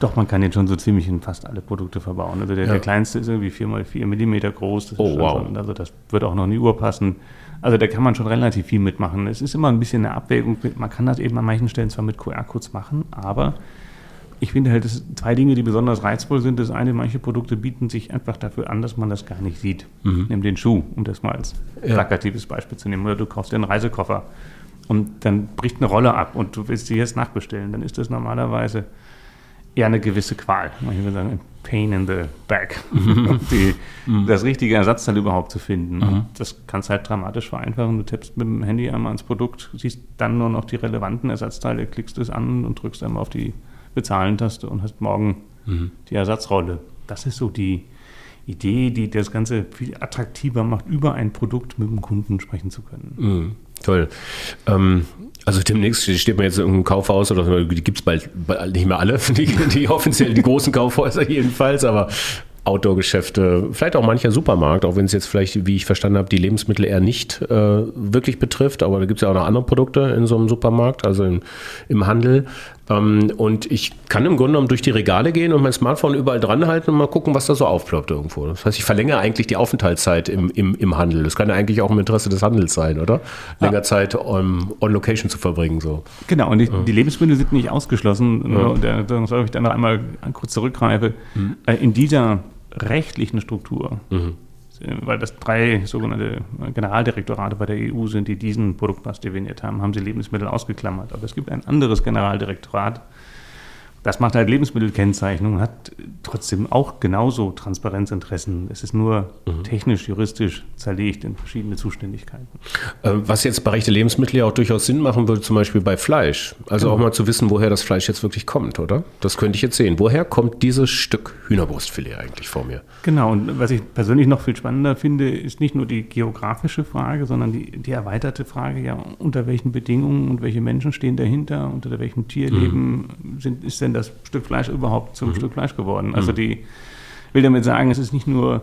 Doch, man kann den schon so ziemlich in fast alle Produkte verbauen. Also der, ja. der kleinste ist irgendwie 4x4 mm groß. oh, wow. So, also das wird auch noch in die Uhr passen. Also da kann man schon relativ viel mitmachen. Es ist immer ein bisschen eine Abwägung. Man kann das eben an manchen Stellen zwar mit QR-Codes machen, aber ich finde halt, das zwei Dinge, die besonders reizvoll sind. Das eine, manche Produkte bieten sich einfach dafür an, dass man das gar nicht sieht. Mhm. Nimm den Schuh, um das mal als ja. plakatives Beispiel zu nehmen. Oder du kaufst dir einen Reisekoffer und dann bricht eine Rolle ab und du willst sie jetzt nachbestellen. Dann ist das normalerweise eher eine gewisse Qual. Ich würde sagen, Pain in the back, die, mhm. das richtige Ersatzteil überhaupt zu finden. Mhm. das kannst halt dramatisch vereinfachen. Du tippst mit dem Handy einmal ans Produkt, siehst dann nur noch die relevanten Ersatzteile, klickst es an und drückst einmal auf die Bezahlen-Taste und hast morgen mhm. die Ersatzrolle. Das ist so die Idee, die das Ganze viel attraktiver macht, über ein Produkt mit dem Kunden sprechen zu können. Mhm. Toll. Ähm, also demnächst steht man jetzt in einem Kaufhaus oder die gibt es bald, bald, nicht mehr alle, die, die offiziell die großen Kaufhäuser jedenfalls, aber Outdoor-Geschäfte, vielleicht auch mancher Supermarkt, auch wenn es jetzt vielleicht, wie ich verstanden habe, die Lebensmittel eher nicht äh, wirklich betrifft, aber da gibt es ja auch noch andere Produkte in so einem Supermarkt, also im, im Handel. Ähm, und ich kann im Grunde genommen durch die Regale gehen und mein Smartphone überall dran halten und mal gucken, was da so aufploppt irgendwo. Das heißt, ich verlängere eigentlich die Aufenthaltszeit im, im, im Handel. Das kann ja eigentlich auch im Interesse des Handels sein, oder? Länger ja. Zeit on, on, Location zu verbringen. So. Genau, und die, ja. die Lebensmittel sind nicht ausgeschlossen. Ja. Da soll ich dann noch einmal kurz zurückgreife. Mhm. Äh, in dieser rechtlichen Struktur mhm weil das drei sogenannte Generaldirektorate bei der EU sind, die diesen Produktpass definiert haben, haben sie Lebensmittel ausgeklammert. Aber es gibt ein anderes Generaldirektorat, das macht halt Lebensmittelkennzeichnung, hat trotzdem auch genauso Transparenzinteressen. Es ist nur mhm. technisch, juristisch zerlegt in verschiedene Zuständigkeiten. Äh, was jetzt bei rechte Lebensmittel ja auch durchaus Sinn machen würde, zum Beispiel bei Fleisch. Also genau. auch mal zu wissen, woher das Fleisch jetzt wirklich kommt, oder? Das könnte ich jetzt sehen. Woher kommt dieses Stück Hühnerbrustfilet eigentlich vor mir? Genau, und was ich persönlich noch viel spannender finde, ist nicht nur die geografische Frage, sondern die, die erweiterte Frage, ja, unter welchen Bedingungen und welche Menschen stehen dahinter, unter welchem Tierleben mhm. sind, ist denn denn das Stück Fleisch überhaupt zum mhm. Stück Fleisch geworden? Also mhm. die will damit sagen, es ist nicht nur,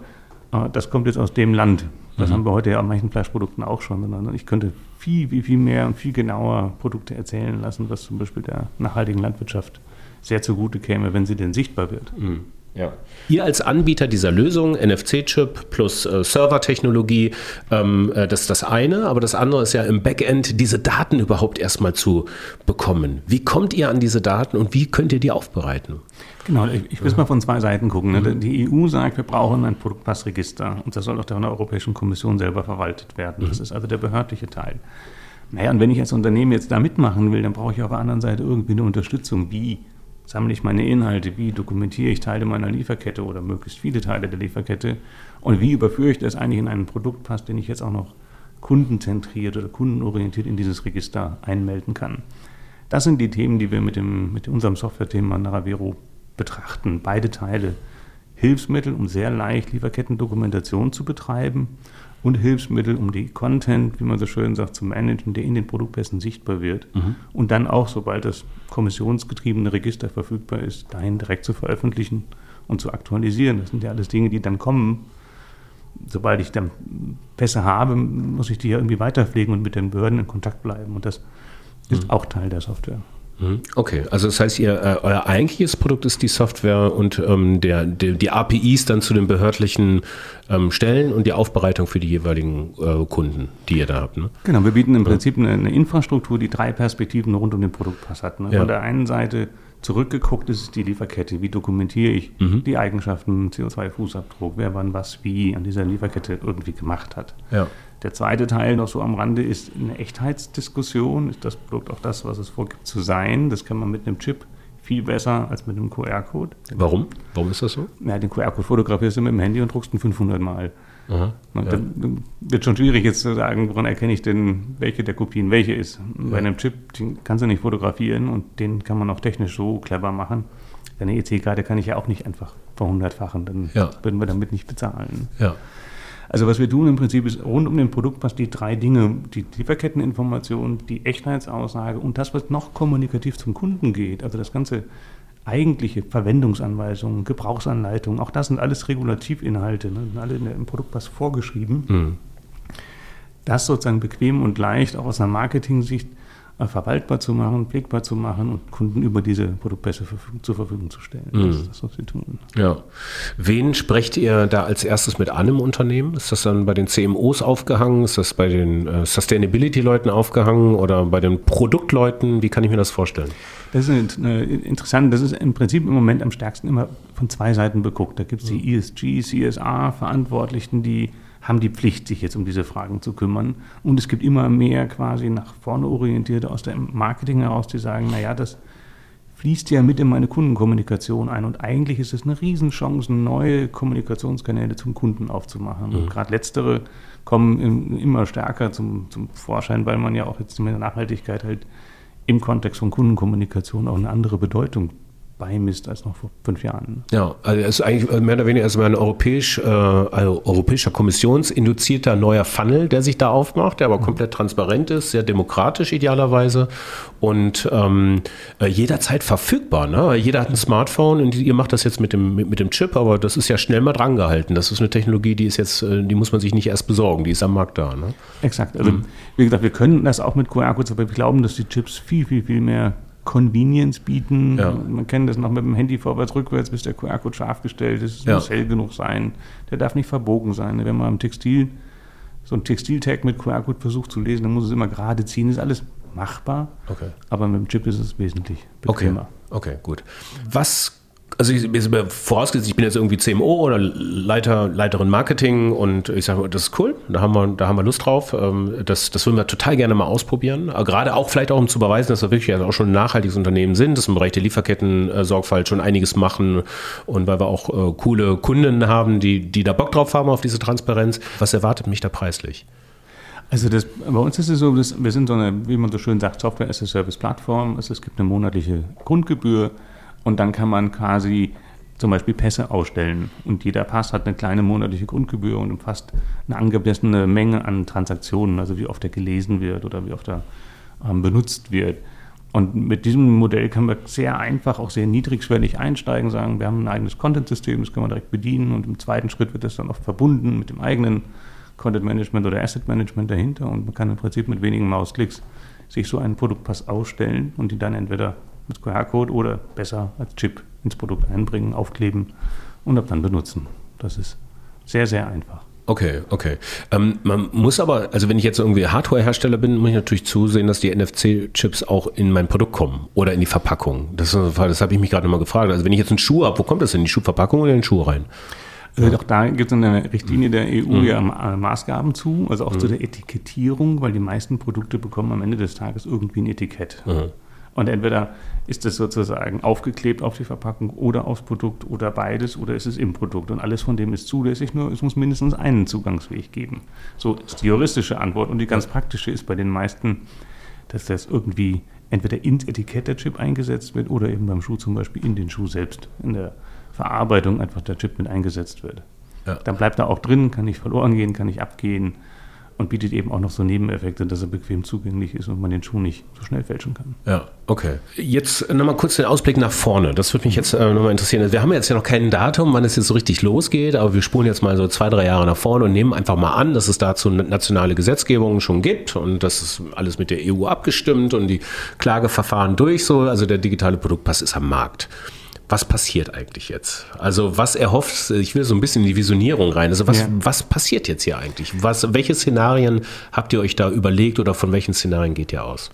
äh, das kommt jetzt aus dem Land. Das mhm. haben wir heute ja an manchen Fleischprodukten auch schon, sondern ich könnte viel, viel, viel mehr und viel genauer Produkte erzählen lassen, was zum Beispiel der nachhaltigen Landwirtschaft sehr zugute käme, wenn sie denn sichtbar wird. Mhm. Ja. Ihr als Anbieter dieser Lösung, NFC-Chip plus äh, Servertechnologie, ähm, äh, das ist das eine, aber das andere ist ja im Backend, diese Daten überhaupt erstmal zu bekommen. Wie kommt ihr an diese Daten und wie könnt ihr die aufbereiten? Genau, ich, ich es mal von zwei Seiten gucken. Ne? Mhm. Die EU sagt, wir brauchen ein Produktpassregister und das soll auch von der Europäischen Kommission selber verwaltet werden. Das mhm. ist also der behördliche Teil. Naja, und wenn ich als Unternehmen jetzt da mitmachen will, dann brauche ich auf der anderen Seite irgendwie eine Unterstützung. Wie sammle ich meine Inhalte, wie dokumentiere ich Teile meiner Lieferkette oder möglichst viele Teile der Lieferkette und wie überführe ich das eigentlich in einen Produktpass, den ich jetzt auch noch kundenzentriert oder kundenorientiert in dieses Register einmelden kann. Das sind die Themen, die wir mit, dem, mit unserem Software-Thema Naravero betrachten. Beide Teile. Hilfsmittel, um sehr leicht Lieferkettendokumentation zu betreiben und Hilfsmittel, um die Content, wie man so schön sagt, zu managen, der in den Produktpässen sichtbar wird. Mhm. Und dann auch, sobald das kommissionsgetriebene Register verfügbar ist, dahin direkt zu veröffentlichen und zu aktualisieren. Das sind ja alles Dinge, die dann kommen. Sobald ich dann Pässe habe, muss ich die ja irgendwie weiterpflegen und mit den Behörden in Kontakt bleiben. Und das ist mhm. auch Teil der Software. Mhm. Okay, also das heißt, ihr, äh, euer eigentliches Produkt ist die Software und ähm, der, der, die APIs dann zu den behördlichen ähm, Stellen und die Aufbereitung für die jeweiligen äh, Kunden, die ihr da habt. Ne? Genau, wir bieten im Prinzip eine, eine, Infrastruktur, die drei Perspektiven rund um den Produktpass hat. Ne? Ja. Von der einen Seite zurückgeguckt ist die Lieferkette. Wie dokumentiere ich mhm. die Eigenschaften, CO2-Fußabdruck, wer wann was wie an dieser Lieferkette irgendwie gemacht hat. Ja. Der zweite Teil noch so am Rande ist eine Echtheitsdiskussion. Ist das Produkt auch das, was es vorgibt zu sein? Das kann man mit einem Chip viel besser als mit einem QR-Code. Warum? Warum ist das so? Ja, den QR-Code fotografierst du mit dem Handy und druckst ihn 500 Mal. Aha, ja. Dann wird schon schwierig jetzt zu sagen, woran erkenne ich denn, welche der Kopien welche ist. Ja. Bei einem Chip, den kannst du nicht fotografieren und den kann man auch technisch so clever machen. Eine EC-Karte kann ich ja auch nicht einfach verhundertfachen, dann ja. würden wir damit nicht bezahlen. Ja. Also was wir tun im Prinzip ist rund um den Produktpass die drei Dinge, die Lieferketteninformation, die Echtheitsaussage und das, was noch kommunikativ zum Kunden geht, also das ganze eigentliche Verwendungsanweisungen, Gebrauchsanleitungen, auch das sind alles Regulativinhalte, ne, sind alle im Produktpass vorgeschrieben. Mhm. Das sozusagen bequem und leicht auch aus einer Marketing-Sicht verwaltbar zu machen, pflegbar zu machen und Kunden über diese Produktpässe zur Verfügung zu stellen. Mhm. Das ist das, was wir tun. Ja. Wen sprecht ihr da als erstes mit an im Unternehmen? Ist das dann bei den CMOs aufgehangen? Ist das bei den äh, Sustainability-Leuten aufgehangen oder bei den Produktleuten? Wie kann ich mir das vorstellen? Das ist äh, interessant. Das ist im Prinzip im Moment am stärksten immer von zwei Seiten beguckt. Da gibt es die mhm. ESG, CSA-Verantwortlichen, die haben die Pflicht, sich jetzt um diese Fragen zu kümmern. Und es gibt immer mehr quasi nach vorne orientierte aus dem Marketing heraus, die sagen, naja, das fließt ja mit in meine Kundenkommunikation ein. Und eigentlich ist es eine Riesenchance, neue Kommunikationskanäle zum Kunden aufzumachen. Mhm. Und gerade letztere kommen immer stärker zum, zum Vorschein, weil man ja auch jetzt mit der Nachhaltigkeit halt im Kontext von Kundenkommunikation auch eine andere Bedeutung beimisst als noch vor fünf Jahren. Ja, also es ist eigentlich mehr oder weniger also ein europäisch, äh, also europäischer kommissionsinduzierter neuer Funnel, der sich da aufmacht, der aber mhm. komplett transparent ist, sehr demokratisch idealerweise und ähm, äh, jederzeit verfügbar. Ne? Jeder hat ein Smartphone und ihr macht das jetzt mit dem, mit, mit, dem Chip, aber das ist ja schnell mal drangehalten. Das ist eine Technologie, die ist jetzt, äh, die muss man sich nicht erst besorgen, die ist am Markt da. Ne? Exakt. Also mhm. wie gesagt, wir können das auch mit QR-Codes, aber wir glauben, dass die Chips viel, viel, viel mehr Convenience bieten. Ja. Man kennt das noch mit dem Handy vorwärts, rückwärts, bis der QR-Code scharf gestellt ist. Es ja. muss hell genug sein. Der darf nicht verbogen sein. Wenn man am Textil so ein Textiltag mit QR-Code versucht zu lesen, dann muss es immer gerade ziehen. Das ist alles machbar. Okay. Aber mit dem Chip ist es wesentlich bequemer. Okay, okay gut. Was also ich, vorausgesetzt, ich bin jetzt irgendwie CMO oder Leiter, Leiterin Marketing und ich sage, das ist cool, da haben wir, da haben wir Lust drauf. Ähm, das, das würden wir total gerne mal ausprobieren. Gerade auch vielleicht auch, um zu beweisen, dass wir wirklich auch schon ein nachhaltiges Unternehmen sind, dass wir im Bereich der Lieferketten-Sorgfalt schon einiges machen und weil wir auch äh, coole Kunden haben, die, die da Bock drauf haben auf diese Transparenz. Was erwartet mich da preislich? Also das, bei uns ist es so, wir sind so eine, wie man so schön sagt, Software-as-a-Service-Plattform. Also es gibt eine monatliche Grundgebühr und dann kann man quasi zum Beispiel Pässe ausstellen. Und jeder Pass hat eine kleine monatliche Grundgebühr und umfasst eine angemessene Menge an Transaktionen, also wie oft er gelesen wird oder wie oft er ähm, benutzt wird. Und mit diesem Modell kann man sehr einfach, auch sehr niedrigschwellig einsteigen, sagen, wir haben ein eigenes Content-System, das kann man direkt bedienen und im zweiten Schritt wird das dann oft verbunden mit dem eigenen Content-Management oder Asset-Management dahinter und man kann im Prinzip mit wenigen Mausklicks sich so einen Produktpass ausstellen und ihn dann entweder mit QR-Code oder besser als Chip ins Produkt einbringen, aufkleben und ab dann benutzen. Das ist sehr, sehr einfach. Okay, okay. Ähm, man muss aber, also wenn ich jetzt irgendwie Hardware-Hersteller bin, muss ich natürlich zusehen, dass die NFC-Chips auch in mein Produkt kommen oder in die Verpackung. Das, das habe ich mich gerade mal gefragt. Also wenn ich jetzt einen Schuh habe, wo kommt das in die Schuhverpackung oder in den Schuh rein? Also auch da gibt es eine Richtlinie der EU mhm. ja Maßgaben zu, also auch mhm. zu der Etikettierung, weil die meisten Produkte bekommen am Ende des Tages irgendwie ein Etikett. Mhm. Und entweder ist es sozusagen aufgeklebt auf die Verpackung oder aufs Produkt oder beides oder ist es im Produkt. Und alles von dem ist zulässig, nur es muss mindestens einen Zugangsweg geben. So ist die juristische Antwort. Und die ganz praktische ist bei den meisten, dass das irgendwie entweder ins Etikett der Chip eingesetzt wird oder eben beim Schuh zum Beispiel in den Schuh selbst, in der Verarbeitung einfach der Chip mit eingesetzt wird. Ja. Dann bleibt er auch drin, kann nicht verloren gehen, kann nicht abgehen und bietet eben auch noch so Nebeneffekte, dass er bequem zugänglich ist und man den Schuh nicht so schnell fälschen kann. Ja, okay. Jetzt nochmal kurz den Ausblick nach vorne. Das würde mich jetzt äh, nochmal interessieren. Wir haben jetzt ja noch kein Datum, wann es jetzt so richtig losgeht, aber wir spulen jetzt mal so zwei, drei Jahre nach vorne und nehmen einfach mal an, dass es dazu nationale Gesetzgebungen schon gibt und das ist alles mit der EU abgestimmt und die Klageverfahren durch so. Also der digitale Produktpass ist am Markt was passiert eigentlich jetzt? Also was erhofft, ich will so ein bisschen in die Visionierung rein. Also was, ja. was passiert jetzt hier eigentlich? Was, welche Szenarien habt ihr euch da überlegt oder von welchen Szenarien geht ihr aus?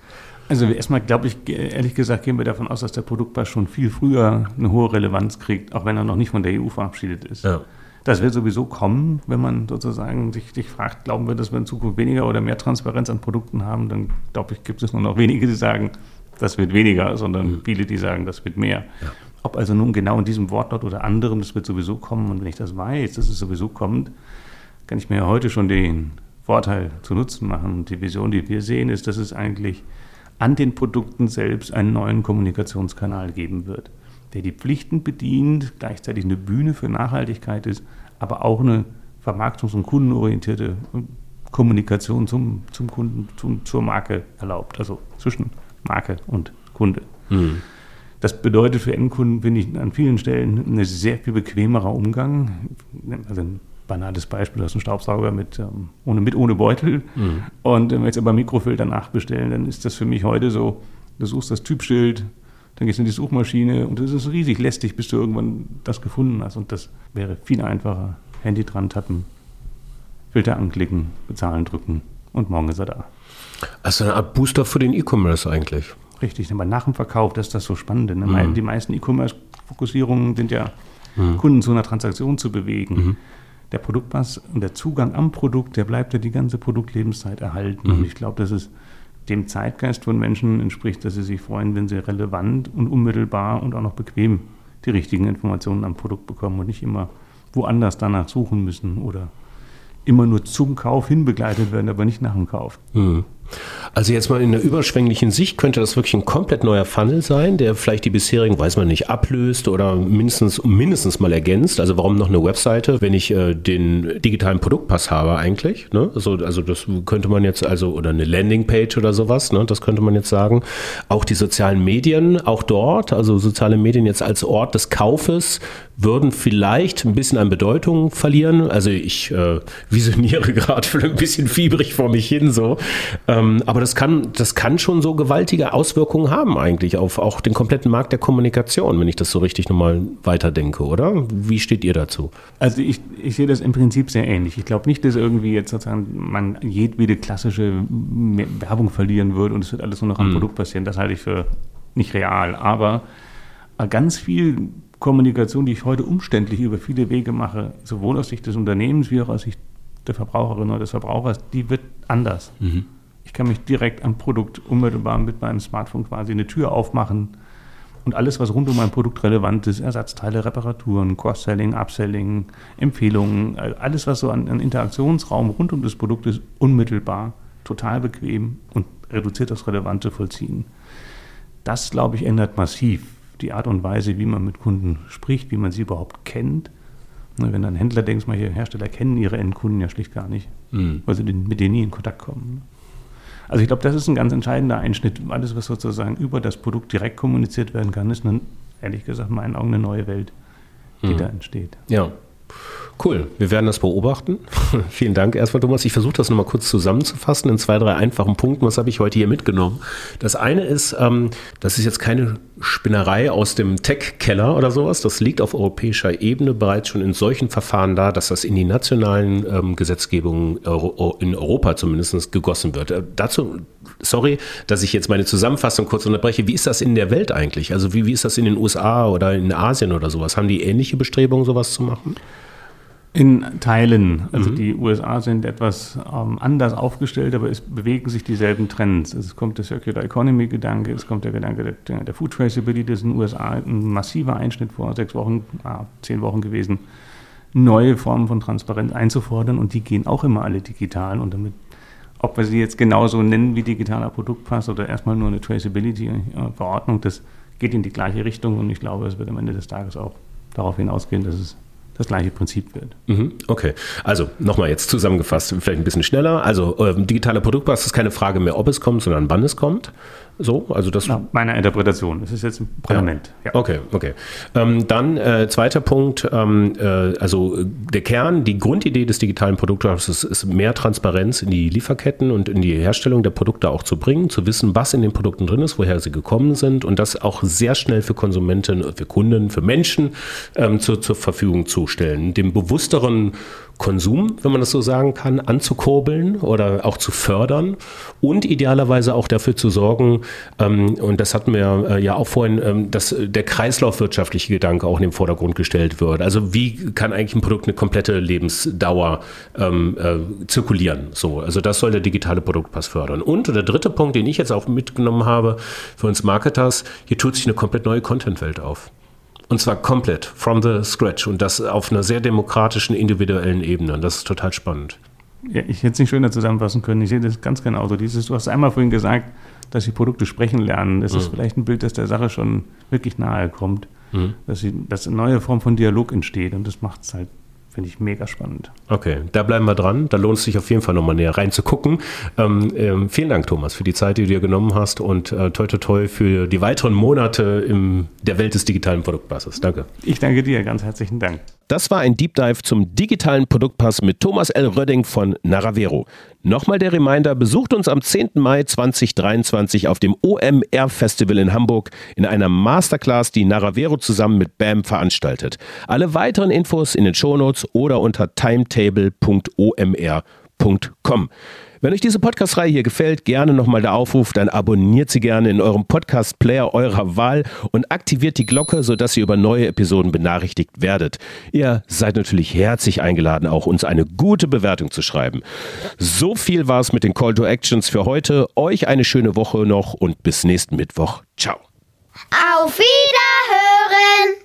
Also erstmal glaube ich, ehrlich gesagt, gehen wir davon aus, dass der Produktpass schon viel früher eine hohe Relevanz kriegt, auch wenn er noch nicht von der EU verabschiedet ist. Ja. Das wird sowieso kommen, wenn man sozusagen sich, sich fragt, glauben wir, dass wir in Zukunft weniger oder mehr Transparenz an Produkten haben, dann glaube ich, gibt es nur noch wenige, die sagen, das wird weniger, sondern mhm. viele, die sagen, das wird mehr. Ja. Ob also nun genau in diesem Wortlaut oder anderem, das wird sowieso kommen. Und wenn ich das weiß, dass es sowieso kommt, kann ich mir ja heute schon den Vorteil zu Nutzen machen. Und die Vision, die wir sehen, ist, dass es eigentlich an den Produkten selbst einen neuen Kommunikationskanal geben wird, der die Pflichten bedient, gleichzeitig eine Bühne für Nachhaltigkeit ist, aber auch eine vermarktungs- und kundenorientierte Kommunikation zum, zum Kunden, zum, zur Marke erlaubt, also zwischen Marke und Kunde. Mhm. Das bedeutet für Endkunden, finde ich, an vielen Stellen ein sehr viel bequemerer Umgang. Also ein banales Beispiel, du hast einen Staubsauger mit, ähm, ohne, mit ohne Beutel. Mhm. Und wenn wir jetzt aber Mikrofilter nachbestellen, dann ist das für mich heute so, du suchst das Typschild, dann gehst du in die Suchmaschine und das ist riesig lästig, bis du irgendwann das gefunden hast. Und das wäre viel einfacher. Handy dran tappen, Filter anklicken, bezahlen drücken und morgen ist er da. Also eine Art Booster für den E-Commerce eigentlich. Richtig, aber nach dem Verkauf, das ist das so Spannende. Ne? Mhm. Die meisten E-Commerce-Fokussierungen sind ja, mhm. Kunden zu einer Transaktion zu bewegen. Mhm. Der Produktpass und der Zugang am Produkt, der bleibt ja die ganze Produktlebenszeit erhalten. Und mhm. ich glaube, dass es dem Zeitgeist von Menschen entspricht, dass sie sich freuen, wenn sie relevant und unmittelbar und auch noch bequem die richtigen Informationen am Produkt bekommen und nicht immer woanders danach suchen müssen oder immer nur zum Kauf hinbegleitet werden, aber nicht nach dem Kauf. Mhm. Also jetzt mal in der überschwänglichen Sicht könnte das wirklich ein komplett neuer Funnel sein, der vielleicht die bisherigen, weiß man nicht, ablöst oder mindestens, mindestens mal ergänzt. Also warum noch eine Webseite, wenn ich äh, den digitalen Produktpass habe eigentlich? Ne? Also, also das könnte man jetzt, also oder eine Landingpage oder sowas, ne? das könnte man jetzt sagen. Auch die sozialen Medien, auch dort, also soziale Medien jetzt als Ort des Kaufes würden vielleicht ein bisschen an Bedeutung verlieren. Also ich äh, visioniere gerade ein bisschen fiebrig vor mich hin so. Ähm, aber das kann, das kann schon so gewaltige Auswirkungen haben eigentlich auf auch den kompletten Markt der Kommunikation, wenn ich das so richtig nochmal weiterdenke, oder? Wie steht ihr dazu? Also ich, ich sehe das im Prinzip sehr ähnlich. Ich glaube nicht, dass irgendwie jetzt sozusagen man jedwede klassische Werbung verlieren würde und es wird alles nur noch am mhm. Produkt passieren. Das halte ich für nicht real. Aber ganz viel Kommunikation, die ich heute umständlich über viele Wege mache, sowohl aus Sicht des Unternehmens wie auch aus Sicht der Verbraucherin oder des Verbrauchers, die wird anders. Mhm. Ich kann mich direkt am Produkt unmittelbar mit meinem Smartphone quasi eine Tür aufmachen und alles, was rund um mein Produkt relevant ist, Ersatzteile, Reparaturen, Cross-Selling, Upselling, Empfehlungen, alles, was so an, an Interaktionsraum rund um das Produkt ist, unmittelbar, total bequem und reduziert das Relevante vollziehen. Das, glaube ich, ändert massiv die Art und Weise, wie man mit Kunden spricht, wie man sie überhaupt kennt. Wenn ein Händler denkt, manche Hersteller kennen ihre Endkunden ja schlicht gar nicht, mhm. weil sie mit denen nie in Kontakt kommen. Also ich glaube, das ist ein ganz entscheidender Einschnitt. Alles, was sozusagen über das Produkt direkt kommuniziert werden kann, ist, eine, ehrlich gesagt, in meinen Augen eine neue Welt, die hm. da entsteht. Ja. Cool, wir werden das beobachten. Vielen Dank erstmal, Thomas. Ich versuche das nochmal kurz zusammenzufassen in zwei, drei einfachen Punkten. Was habe ich heute hier mitgenommen? Das eine ist, ähm, das ist jetzt keine Spinnerei aus dem Tech-Keller oder sowas. Das liegt auf europäischer Ebene bereits schon in solchen Verfahren da, dass das in die nationalen ähm, Gesetzgebungen in Europa zumindest gegossen wird. Äh, dazu, sorry, dass ich jetzt meine Zusammenfassung kurz unterbreche. Wie ist das in der Welt eigentlich? Also wie, wie ist das in den USA oder in Asien oder sowas? Haben die ähnliche Bestrebungen, sowas zu machen? In Teilen. Also mhm. die USA sind etwas ähm, anders aufgestellt, aber es bewegen sich dieselben Trends. Es kommt der Circular Economy Gedanke, es kommt der Gedanke der, der Food Traceability, das ist in den USA ein massiver Einschnitt vor sechs Wochen, ah, zehn Wochen gewesen, neue Formen von Transparenz einzufordern und die gehen auch immer alle digital und damit ob wir sie jetzt genauso nennen wie digitaler Produktpass oder erstmal nur eine Traceability-Verordnung, das geht in die gleiche Richtung und ich glaube, es wird am Ende des Tages auch darauf hinausgehen, dass es das gleiche Prinzip wird. Mhm, okay, also nochmal jetzt zusammengefasst, vielleicht ein bisschen schneller. Also äh, digitaler Produktpass ist keine Frage mehr, ob es kommt, sondern wann es kommt. So, also das. Nach meiner Interpretation. Das ist jetzt im Parlament. Ja. Ja. Okay, okay. Ähm, dann äh, zweiter Punkt. Ähm, äh, also der Kern, die Grundidee des digitalen Produkthauses ist, mehr Transparenz in die Lieferketten und in die Herstellung der Produkte auch zu bringen, zu wissen, was in den Produkten drin ist, woher sie gekommen sind und das auch sehr schnell für Konsumenten, für Kunden, für Menschen ähm, zu, zur Verfügung zu stellen. Dem bewussteren Konsum, wenn man das so sagen kann, anzukurbeln oder auch zu fördern und idealerweise auch dafür zu sorgen, ähm, und das hatten wir äh, ja auch vorhin, ähm, dass der kreislaufwirtschaftliche Gedanke auch in den Vordergrund gestellt wird. Also wie kann eigentlich ein Produkt eine komplette Lebensdauer ähm, äh, zirkulieren? So, also das soll der digitale Produktpass fördern. Und der dritte Punkt, den ich jetzt auch mitgenommen habe für uns Marketers, hier tut sich eine komplett neue Contentwelt auf. Und zwar komplett, from the scratch. Und das auf einer sehr demokratischen, individuellen Ebene. Und das ist total spannend. Ja, ich hätte es nicht schöner zusammenfassen können. Ich sehe das ganz genauso. Dieses, du hast einmal vorhin gesagt, dass die Produkte sprechen lernen. Das mhm. ist vielleicht ein Bild, das der Sache schon wirklich nahe kommt. Mhm. Dass, sie, dass eine neue Form von Dialog entsteht. Und das macht es halt Finde ich mega spannend. Okay, da bleiben wir dran. Da lohnt es sich auf jeden Fall nochmal näher reinzugucken. Ähm, ähm, vielen Dank, Thomas, für die Zeit, die du dir genommen hast und äh, toi toi toi für die weiteren Monate in der Welt des digitalen Produktpasses. Danke. Ich danke dir, ganz herzlichen Dank. Das war ein Deep Dive zum digitalen Produktpass mit Thomas L. Rödding von Naravero. Nochmal der Reminder, besucht uns am 10. Mai 2023 auf dem OMR Festival in Hamburg in einer Masterclass, die Naravero zusammen mit BAM veranstaltet. Alle weiteren Infos in den Shownotes oder unter timetable.omr.com. Wenn euch diese Podcast-Reihe hier gefällt, gerne nochmal der Aufruf, dann abonniert sie gerne in eurem Podcast-Player eurer Wahl und aktiviert die Glocke, sodass ihr über neue Episoden benachrichtigt werdet. Ihr seid natürlich herzlich eingeladen, auch uns eine gute Bewertung zu schreiben. So viel war es mit den Call to Actions für heute. Euch eine schöne Woche noch und bis nächsten Mittwoch. Ciao. Auf Wiederhören!